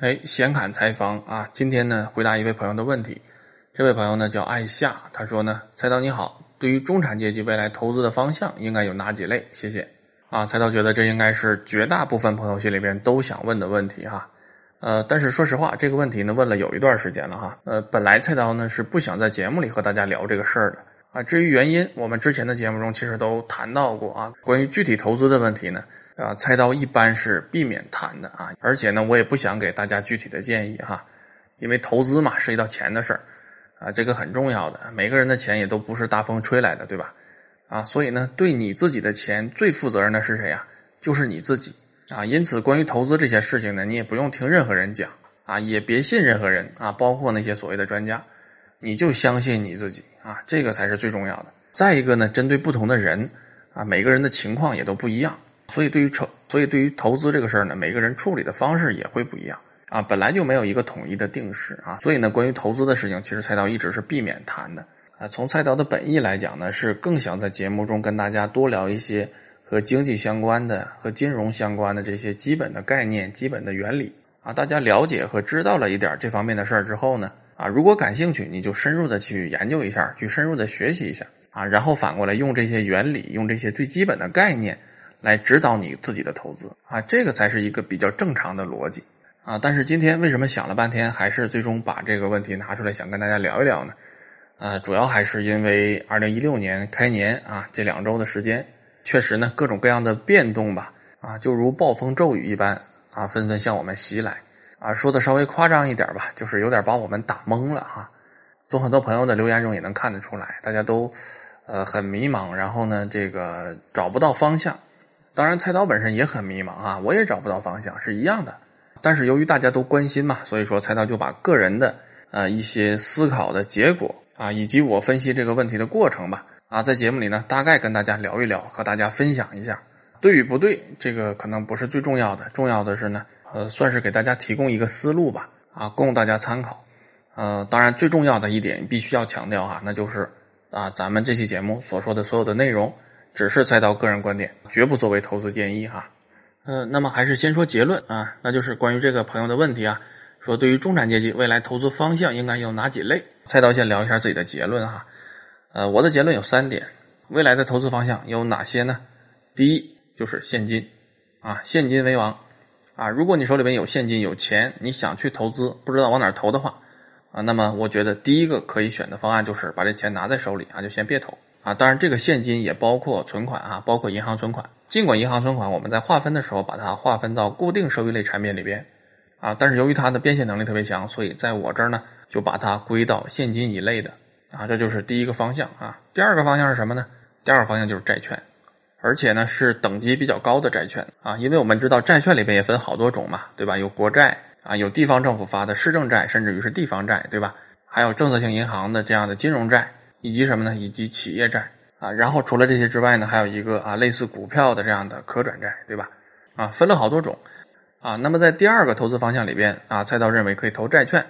哎，闲侃采访啊，今天呢回答一位朋友的问题。这位朋友呢叫艾夏，他说呢，菜刀你好，对于中产阶级未来投资的方向应该有哪几类？谢谢。啊，菜刀觉得这应该是绝大部分朋友心里边都想问的问题哈。呃，但是说实话，这个问题呢问了有一段时间了哈。呃，本来菜刀呢是不想在节目里和大家聊这个事儿的啊。至于原因，我们之前的节目中其实都谈到过啊。关于具体投资的问题呢。啊，菜刀一般是避免谈的啊，而且呢，我也不想给大家具体的建议哈，因为投资嘛，涉及到钱的事儿啊，这个很重要的。每个人的钱也都不是大风吹来的，对吧？啊，所以呢，对你自己的钱最负责任的是谁呀？就是你自己啊。因此，关于投资这些事情呢，你也不用听任何人讲啊，也别信任何人啊，包括那些所谓的专家，你就相信你自己啊，这个才是最重要的。再一个呢，针对不同的人啊，每个人的情况也都不一样。所以，对于筹，所以对于投资这个事儿呢，每个人处理的方式也会不一样啊，本来就没有一个统一的定式啊。所以呢，关于投资的事情，其实菜刀一直是避免谈的啊。从菜刀的本意来讲呢，是更想在节目中跟大家多聊一些和经济相关的、和金融相关的这些基本的概念、基本的原理啊。大家了解和知道了一点这方面的事儿之后呢，啊，如果感兴趣，你就深入的去研究一下，去深入的学习一下啊，然后反过来用这些原理，用这些最基本的概念。来指导你自己的投资啊，这个才是一个比较正常的逻辑啊。但是今天为什么想了半天，还是最终把这个问题拿出来想跟大家聊一聊呢？啊，主要还是因为二零一六年开年啊，这两周的时间，确实呢各种各样的变动吧啊，就如暴风骤雨一般啊，纷纷向我们袭来啊。说的稍微夸张一点吧，就是有点把我们打懵了哈。从很多朋友的留言中也能看得出来，大家都呃很迷茫，然后呢这个找不到方向。当然，菜刀本身也很迷茫啊，我也找不到方向，是一样的。但是由于大家都关心嘛，所以说菜刀就把个人的呃一些思考的结果啊，以及我分析这个问题的过程吧啊，在节目里呢大概跟大家聊一聊，和大家分享一下，对与不对，这个可能不是最重要的，重要的是呢，呃，算是给大家提供一个思路吧啊，供大家参考。呃，当然最重要的一点必须要强调哈，那就是啊，咱们这期节目所说的所有的内容。只是菜刀个人观点，绝不作为投资建议哈。呃，那么还是先说结论啊，那就是关于这个朋友的问题啊，说对于中产阶级未来投资方向应该有哪几类？菜刀先聊一下自己的结论哈。呃，我的结论有三点，未来的投资方向有哪些呢？第一就是现金啊，现金为王啊。如果你手里边有现金有钱，你想去投资，不知道往哪投的话啊，那么我觉得第一个可以选的方案就是把这钱拿在手里啊，就先别投。啊，当然，这个现金也包括存款啊，包括银行存款。尽管银行存款我们在划分的时候把它划分到固定收益类产品里边，啊，但是由于它的变现能力特别强，所以在我这儿呢就把它归到现金一类的。啊，这就是第一个方向啊。第二个方向是什么呢？第二个方向就是债券，而且呢是等级比较高的债券啊，因为我们知道债券里边也分好多种嘛，对吧？有国债啊，有地方政府发的市政债，甚至于是地方债，对吧？还有政策性银行的这样的金融债。以及什么呢？以及企业债啊，然后除了这些之外呢，还有一个啊类似股票的这样的可转债，对吧？啊，分了好多种啊。那么在第二个投资方向里边啊，菜刀认为可以投债券，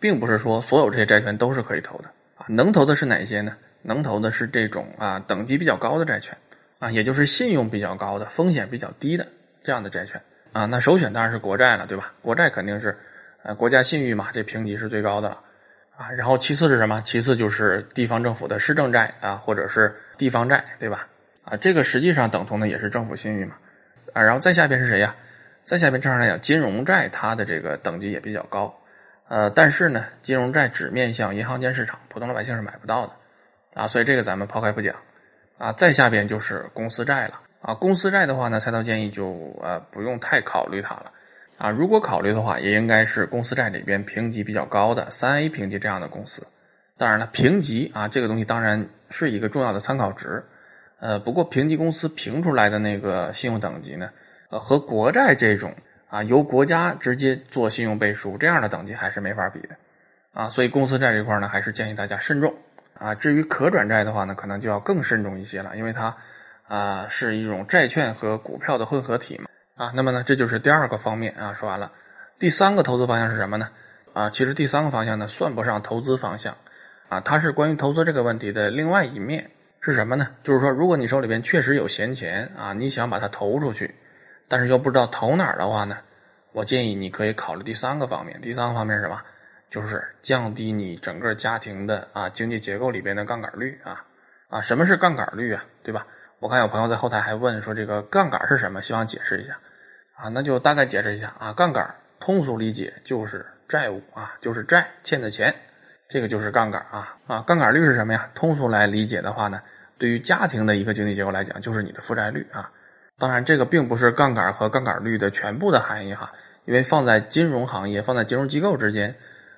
并不是说所有这些债券都是可以投的啊。能投的是哪些呢？能投的是这种啊等级比较高的债券啊，也就是信用比较高的、风险比较低的这样的债券啊。那首选当然是国债了，对吧？国债肯定是呃国家信誉嘛，这评级是最高的了。啊，然后其次是什么？其次就是地方政府的市政债啊，或者是地方债，对吧？啊，这个实际上等同的也是政府信誉嘛。啊，然后再下边是谁呀？再下边正常来讲，金融债它的这个等级也比较高，呃，但是呢，金融债只面向银行间市场，普通老百姓是买不到的，啊，所以这个咱们抛开不讲。啊，再下边就是公司债了。啊，公司债的话呢，菜刀建议就呃不用太考虑它了。啊，如果考虑的话，也应该是公司债里边评级比较高的三 A 评级这样的公司。当然了，评级啊，这个东西当然是一个重要的参考值。呃，不过评级公司评出来的那个信用等级呢，呃，和国债这种啊由国家直接做信用背书这样的等级还是没法比的。啊，所以公司债这块呢，还是建议大家慎重。啊，至于可转债的话呢，可能就要更慎重一些了，因为它啊是一种债券和股票的混合体嘛。啊，那么呢，这就是第二个方面啊，说完了。第三个投资方向是什么呢？啊，其实第三个方向呢，算不上投资方向，啊，它是关于投资这个问题的另外一面是什么呢？就是说，如果你手里边确实有闲钱啊，你想把它投出去，但是又不知道投哪儿的话呢，我建议你可以考虑第三个方面。第三个方面是什么？就是降低你整个家庭的啊经济结构里边的杠杆率啊啊，什么是杠杆率啊？对吧？我看有朋友在后台还问说这个杠杆是什么？希望解释一下啊，那就大概解释一下啊，杠杆通俗理解就是债务啊，就是债欠的钱，这个就是杠杆啊啊，杠杆率是什么呀？通俗来理解的话呢，对于家庭的一个经济结构来讲，就是你的负债率啊。当然，这个并不是杠杆和杠杆率的全部的含义哈，因为放在金融行业、放在金融机构之间。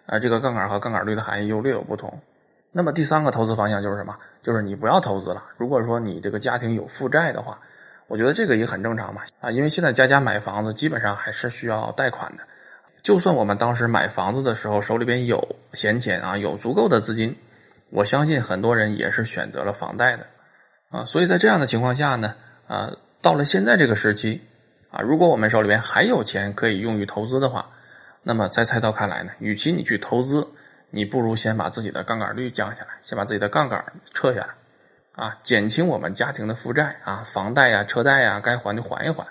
啊，这个杠杆和杠杆率的含义又略有不同。那么第三个投资方向就是什么？就是你不要投资了。如果说你这个家庭有负债的话，我觉得这个也很正常嘛。啊，因为现在家家买房子基本上还是需要贷款的。就算我们当时买房子的时候手里边有闲钱啊，有足够的资金，我相信很多人也是选择了房贷的。啊，所以在这样的情况下呢，啊，到了现在这个时期，啊，如果我们手里边还有钱可以用于投资的话。那么在菜刀看来呢，与其你去投资，你不如先把自己的杠杆率降下来，先把自己的杠杆撤下来，啊，减轻我们家庭的负债啊，房贷呀、车贷呀，该还就还一还，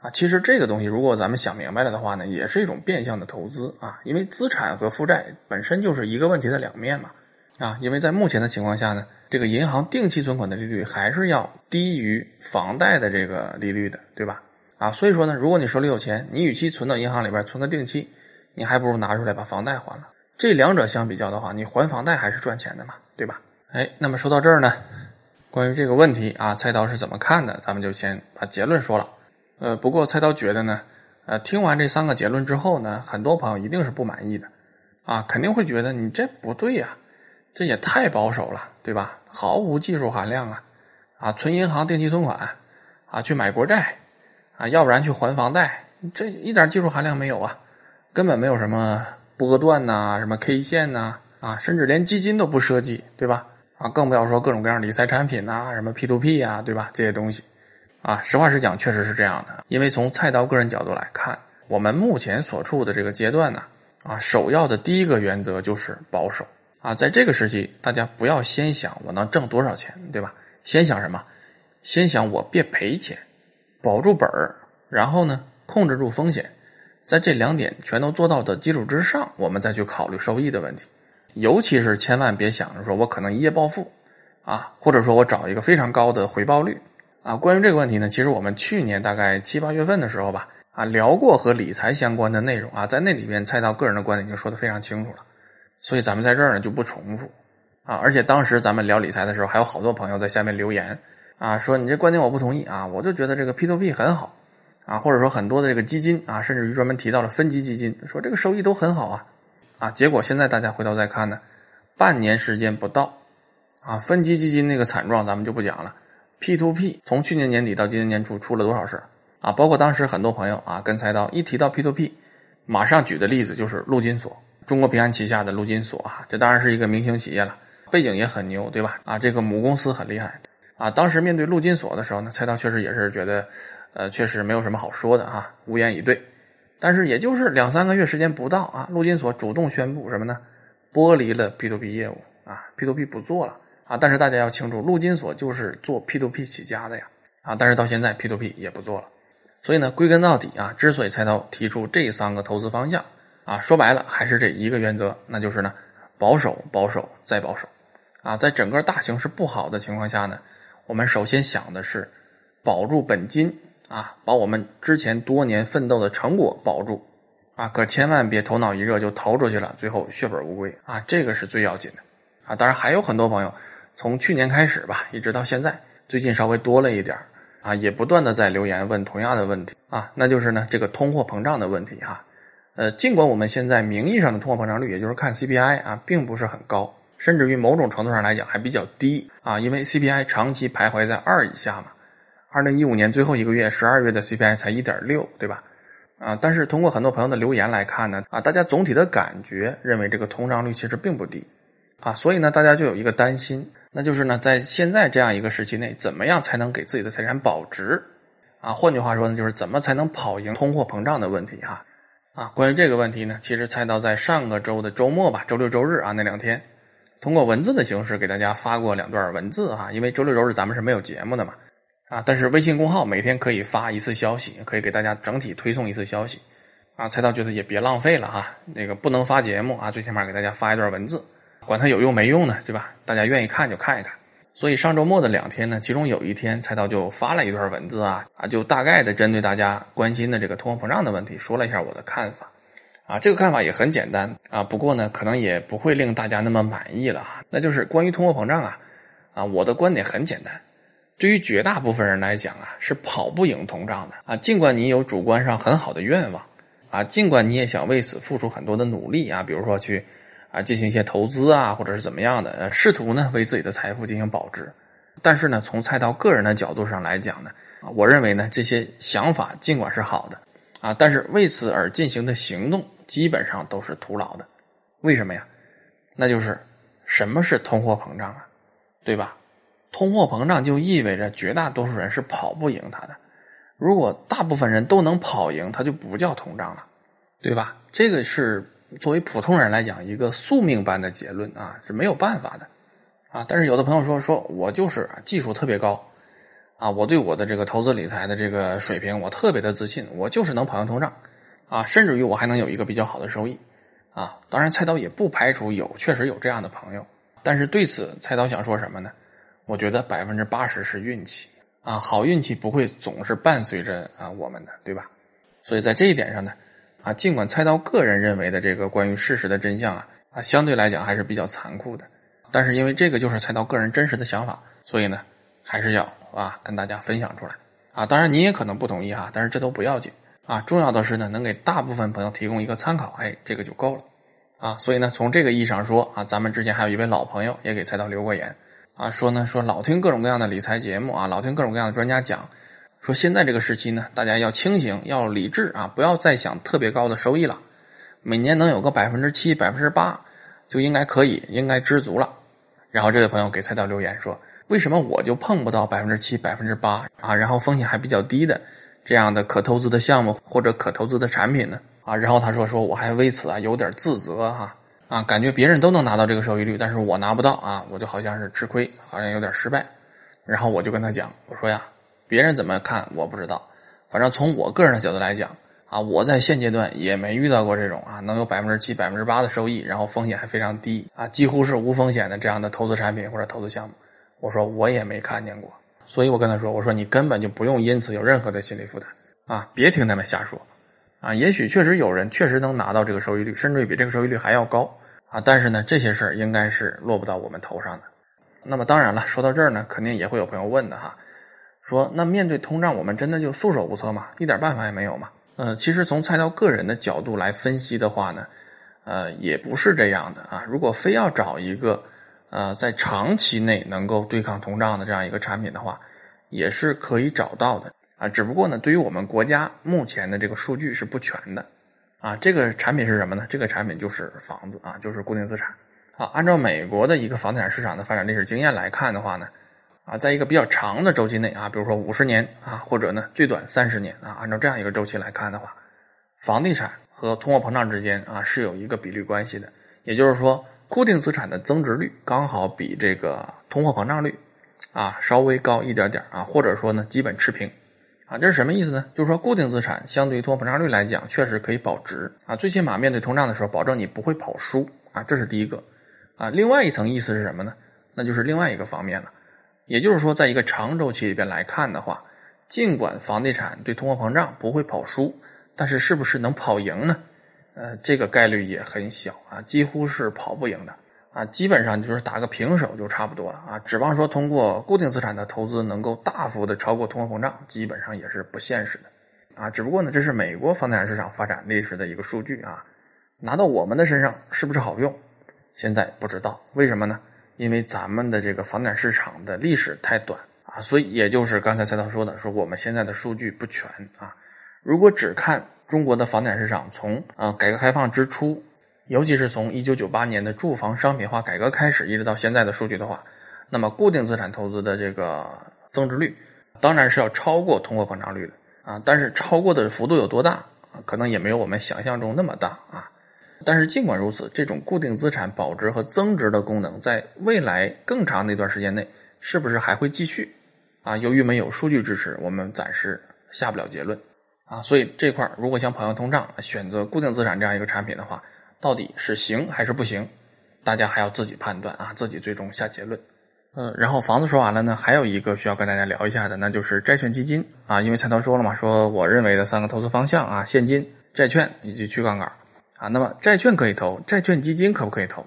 啊，其实这个东西如果咱们想明白了的话呢，也是一种变相的投资啊，因为资产和负债本身就是一个问题的两面嘛，啊，因为在目前的情况下呢，这个银行定期存款的利率还是要低于房贷的这个利率的，对吧？啊，所以说呢，如果你手里有钱，你与其存到银行里边存个定期。你还不如拿出来把房贷还了。这两者相比较的话，你还房贷还是赚钱的嘛，对吧？哎，那么说到这儿呢，关于这个问题啊，菜刀是怎么看的？咱们就先把结论说了。呃，不过菜刀觉得呢，呃，听完这三个结论之后呢，很多朋友一定是不满意的啊，肯定会觉得你这不对呀，这也太保守了，对吧？毫无技术含量啊！啊，存银行定期存款啊，去买国债啊，要不然去还房贷，这一点技术含量没有啊！根本没有什么波段呐，什么 K 线呐，啊，甚至连基金都不涉及，对吧？啊，更不要说各种各样理财产品呐，什么 P to P 呀，对吧？这些东西，啊，实话实讲，确实是这样的。因为从菜刀个人角度来看，我们目前所处的这个阶段呢，啊，首要的第一个原则就是保守。啊，在这个时期，大家不要先想我能挣多少钱，对吧？先想什么？先想我别赔钱，保住本儿，然后呢，控制住风险。在这两点全都做到的基础之上，我们再去考虑收益的问题。尤其是千万别想着说我可能一夜暴富，啊，或者说我找一个非常高的回报率，啊。关于这个问题呢，其实我们去年大概七八月份的时候吧，啊，聊过和理财相关的内容啊，在那里面菜刀个人的观点已经说的非常清楚了，所以咱们在这儿呢就不重复，啊。而且当时咱们聊理财的时候，还有好多朋友在下面留言，啊，说你这观点我不同意啊，我就觉得这个 P to P 很好。啊，或者说很多的这个基金啊，甚至于专门提到了分级基金，说这个收益都很好啊，啊，结果现在大家回头再看呢，半年时间不到，啊，分级基金那个惨状咱们就不讲了，P to P 从去年年底到今年年初出了多少事啊？包括当时很多朋友啊跟菜刀一提到 P to P，马上举的例子就是陆金所，中国平安旗下的陆金所啊，这当然是一个明星企业了，背景也很牛，对吧？啊，这个母公司很厉害，啊，当时面对陆金所的时候呢，菜刀确实也是觉得。呃，确实没有什么好说的啊，无言以对。但是也就是两三个月时间不到啊，陆金所主动宣布什么呢？剥离了 P to P 业务啊，P to P 不做了啊。但是大家要清楚，陆金所就是做 P to P 起家的呀啊。但是到现在 P to P 也不做了。所以呢，归根到底啊，之所以菜刀提出这三个投资方向啊，说白了还是这一个原则，那就是呢，保守、保守再保守啊。在整个大形势不好的情况下呢，我们首先想的是保住本金。啊，把我们之前多年奋斗的成果保住，啊，可千万别头脑一热就投出去了，最后血本无归啊，这个是最要紧的，啊，当然还有很多朋友从去年开始吧，一直到现在，最近稍微多了一点啊，也不断的在留言问同样的问题啊，那就是呢这个通货膨胀的问题哈，呃，尽管我们现在名义上的通货膨胀率，也就是看 CPI 啊，并不是很高，甚至于某种程度上来讲还比较低啊，因为 CPI 长期徘徊在二以下嘛。二零一五年最后一个月，十二月的 CPI 才一点六，对吧？啊，但是通过很多朋友的留言来看呢，啊，大家总体的感觉认为这个通胀率其实并不低，啊，所以呢，大家就有一个担心，那就是呢，在现在这样一个时期内，怎么样才能给自己的财产保值？啊，换句话说呢，就是怎么才能跑赢通货膨胀的问题？哈，啊，关于这个问题呢，其实菜刀在上个周的周末吧，周六周日啊那两天，通过文字的形式给大家发过两段文字哈，因为周六周日咱们是没有节目的嘛。啊，但是微信公号每天可以发一次消息，可以给大家整体推送一次消息，啊，菜刀觉得也别浪费了哈，那个不能发节目啊，最起码给大家发一段文字，管它有用没用呢，对吧？大家愿意看就看一看。所以上周末的两天呢，其中有一天菜刀就发了一段文字啊啊，就大概的针对大家关心的这个通货膨胀的问题说了一下我的看法，啊，这个看法也很简单啊，不过呢，可能也不会令大家那么满意了哈。那就是关于通货膨胀啊，啊，我的观点很简单。对于绝大部分人来讲啊，是跑不赢通胀的啊。尽管你有主观上很好的愿望啊，尽管你也想为此付出很多的努力啊，比如说去啊进行一些投资啊，或者是怎么样的，呃，试图呢为自己的财富进行保值。但是呢，从菜刀个人的角度上来讲呢，啊，我认为呢这些想法尽管是好的啊，但是为此而进行的行动基本上都是徒劳的。为什么呀？那就是什么是通货膨胀啊？对吧？通货膨胀就意味着绝大多数人是跑不赢它的。如果大部分人都能跑赢，它就不叫通胀了，对吧？这个是作为普通人来讲一个宿命般的结论啊，是没有办法的啊。但是有的朋友说，说我就是技术特别高啊，我对我的这个投资理财的这个水平我特别的自信，我就是能跑赢通胀啊，甚至于我还能有一个比较好的收益啊。当然，菜刀也不排除有确实有这样的朋友，但是对此，菜刀想说什么呢？我觉得百分之八十是运气啊，好运气不会总是伴随着啊我们的，对吧？所以在这一点上呢，啊，尽管猜刀个人认为的这个关于事实的真相啊啊，相对来讲还是比较残酷的，但是因为这个就是猜刀个人真实的想法，所以呢，还是要啊跟大家分享出来啊。当然你也可能不同意哈，但是这都不要紧啊，重要的是呢，能给大部分朋友提供一个参考，哎，这个就够了啊。所以呢，从这个意义上说啊，咱们之前还有一位老朋友也给猜刀留过言。啊，说呢，说老听各种各样的理财节目啊，老听各种各样的专家讲，说现在这个时期呢，大家要清醒，要理智啊，不要再想特别高的收益了，每年能有个百分之七、百分之八，就应该可以，应该知足了。然后这位朋友给菜刀留言说，为什么我就碰不到百分之七、百分之八啊？然后风险还比较低的这样的可投资的项目或者可投资的产品呢？啊，然后他说，说我还为此啊有点自责哈。啊感觉别人都能拿到这个收益率，但是我拿不到啊，我就好像是吃亏，好像有点失败。然后我就跟他讲，我说呀，别人怎么看我不知道，反正从我个人的角度来讲啊，我在现阶段也没遇到过这种啊能有百分之七、百分之八的收益，然后风险还非常低啊，几乎是无风险的这样的投资产品或者投资项目，我说我也没看见过。所以我跟他说，我说你根本就不用因此有任何的心理负担啊，别听他们瞎说。啊，也许确实有人确实能拿到这个收益率，甚至于比这个收益率还要高啊！但是呢，这些事儿应该是落不到我们头上的。那么当然了，说到这儿呢，肯定也会有朋友问的哈，说那面对通胀，我们真的就束手无策吗？一点办法也没有吗？呃，其实从菜刀个人的角度来分析的话呢，呃，也不是这样的啊。如果非要找一个呃在长期内能够对抗通胀的这样一个产品的话，也是可以找到的。啊，只不过呢，对于我们国家目前的这个数据是不全的，啊，这个产品是什么呢？这个产品就是房子啊，就是固定资产。啊，按照美国的一个房地产市场的发展历史经验来看的话呢，啊，在一个比较长的周期内啊，比如说五十年啊，或者呢最短三十年啊，按照这样一个周期来看的话，房地产和通货膨胀之间啊是有一个比率关系的，也就是说，固定资产的增值率刚好比这个通货膨胀率啊稍微高一点点啊，或者说呢基本持平。啊，这是什么意思呢？就是说，固定资产相对于通货膨胀率来讲，确实可以保值啊。最起码面对通胀的时候，保证你不会跑输啊。这是第一个啊。另外一层意思是什么呢？那就是另外一个方面了。也就是说，在一个长周期里边来看的话，尽管房地产对通货膨胀不会跑输，但是是不是能跑赢呢？呃，这个概率也很小啊，几乎是跑不赢的。啊，基本上就是打个平手就差不多了啊！指望说通过固定资产的投资能够大幅的超过通货膨胀，基本上也是不现实的啊！只不过呢，这是美国房地产市场发展历史的一个数据啊，拿到我们的身上是不是好用？现在不知道，为什么呢？因为咱们的这个房地产市场的历史太短啊，所以也就是刚才蔡导说的，说我们现在的数据不全啊。如果只看中国的房地产市场从啊改革开放之初。尤其是从一九九八年的住房商品化改革开始，一直到现在的数据的话，那么固定资产投资的这个增值率，当然是要超过通货膨胀率的啊。但是超过的幅度有多大啊？可能也没有我们想象中那么大啊。但是尽管如此，这种固定资产保值和增值的功能，在未来更长的一段时间内，是不是还会继续啊？由于没有数据支持，我们暂时下不了结论啊，所以这块如果像朋友通胀选择固定资产这样一个产品的话，到底是行还是不行，大家还要自己判断啊，自己最终下结论。嗯，然后房子说完了呢，还有一个需要跟大家聊一下的，那就是债券基金啊，因为菜头说了嘛，说我认为的三个投资方向啊，现金、债券以及去杠杆啊，那么债券可以投，债券基金可不可以投？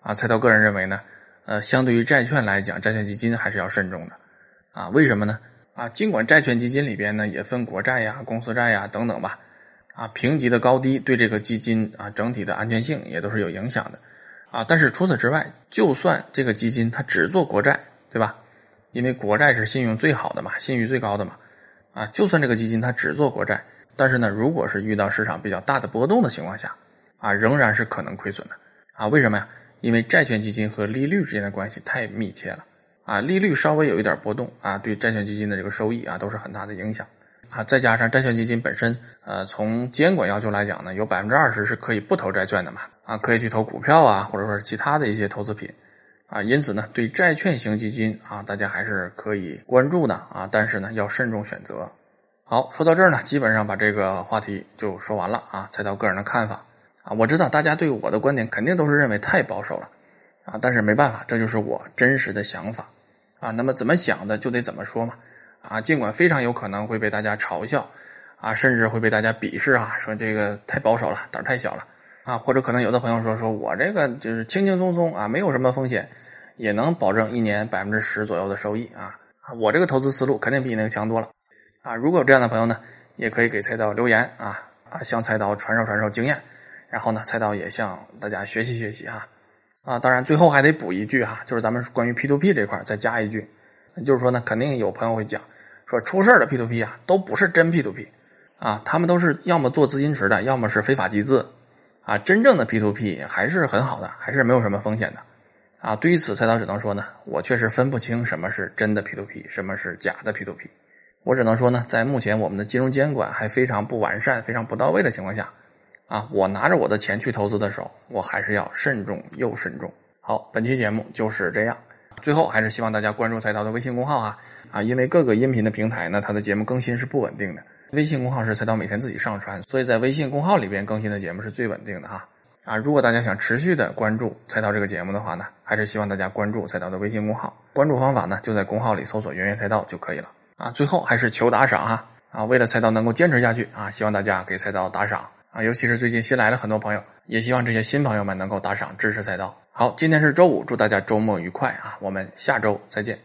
啊，菜头个人认为呢，呃，相对于债券来讲，债券基金还是要慎重的啊，为什么呢？啊，尽管债券基金里边呢也分国债呀、公司债呀等等吧，啊，评级的高低对这个基金啊整体的安全性也都是有影响的。啊，但是除此之外，就算这个基金它只做国债，对吧？因为国债是信用最好的嘛，信誉最高的嘛。啊，就算这个基金它只做国债，但是呢，如果是遇到市场比较大的波动的情况下，啊，仍然是可能亏损的。啊，为什么呀？因为债券基金和利率之间的关系太密切了。啊，利率稍微有一点波动，啊，对债券基金的这个收益啊，都是很大的影响。啊，再加上债券基金本身，呃，从监管要求来讲呢，有百分之二十是可以不投债券的嘛，啊，可以去投股票啊，或者说是其他的一些投资品，啊，因此呢，对债券型基金啊，大家还是可以关注的啊，但是呢，要慎重选择。好，说到这儿呢，基本上把这个话题就说完了啊，再到个人的看法啊，我知道大家对我的观点肯定都是认为太保守了啊，但是没办法，这就是我真实的想法啊，那么怎么想的就得怎么说嘛。啊，尽管非常有可能会被大家嘲笑，啊，甚至会被大家鄙视啊，说这个太保守了，胆儿太小了，啊，或者可能有的朋友说，说我这个就是轻轻松松啊，没有什么风险，也能保证一年百分之十左右的收益啊，我这个投资思路肯定比你那个强多了，啊，如果有这样的朋友呢，也可以给菜刀留言啊，啊，向菜刀传授传授经验，然后呢，菜刀也向大家学习学习哈，啊，当然最后还得补一句哈，就是咱们关于 P to P 这块再加一句。就是说呢，肯定有朋友会讲，说出事的 P two P 啊，都不是真 P two P，啊，他们都是要么做资金池的，要么是非法集资，啊，真正的 P two P 还是很好的，还是没有什么风险的，啊，对于此，菜刀只能说呢，我确实分不清什么是真的 P two P，什么是假的 P two P，我只能说呢，在目前我们的金融监管还非常不完善、非常不到位的情况下，啊，我拿着我的钱去投资的时候，我还是要慎重又慎重。好，本期节目就是这样。最后还是希望大家关注菜刀的微信公号啊啊，因为各个音频的平台呢，它的节目更新是不稳定的。微信公号是菜刀每天自己上传，所以在微信公号里边更新的节目是最稳定的哈啊。如果大家想持续的关注菜刀这个节目的话呢，还是希望大家关注菜刀的微信公号。关注方法呢，就在公号里搜索“圆圆菜刀”就可以了啊。最后还是求打赏哈啊，为了菜刀能够坚持下去啊，希望大家给菜刀打赏啊，尤其是最近新来了很多朋友，也希望这些新朋友们能够打赏支持赛道。好，今天是周五，祝大家周末愉快啊！我们下周再见。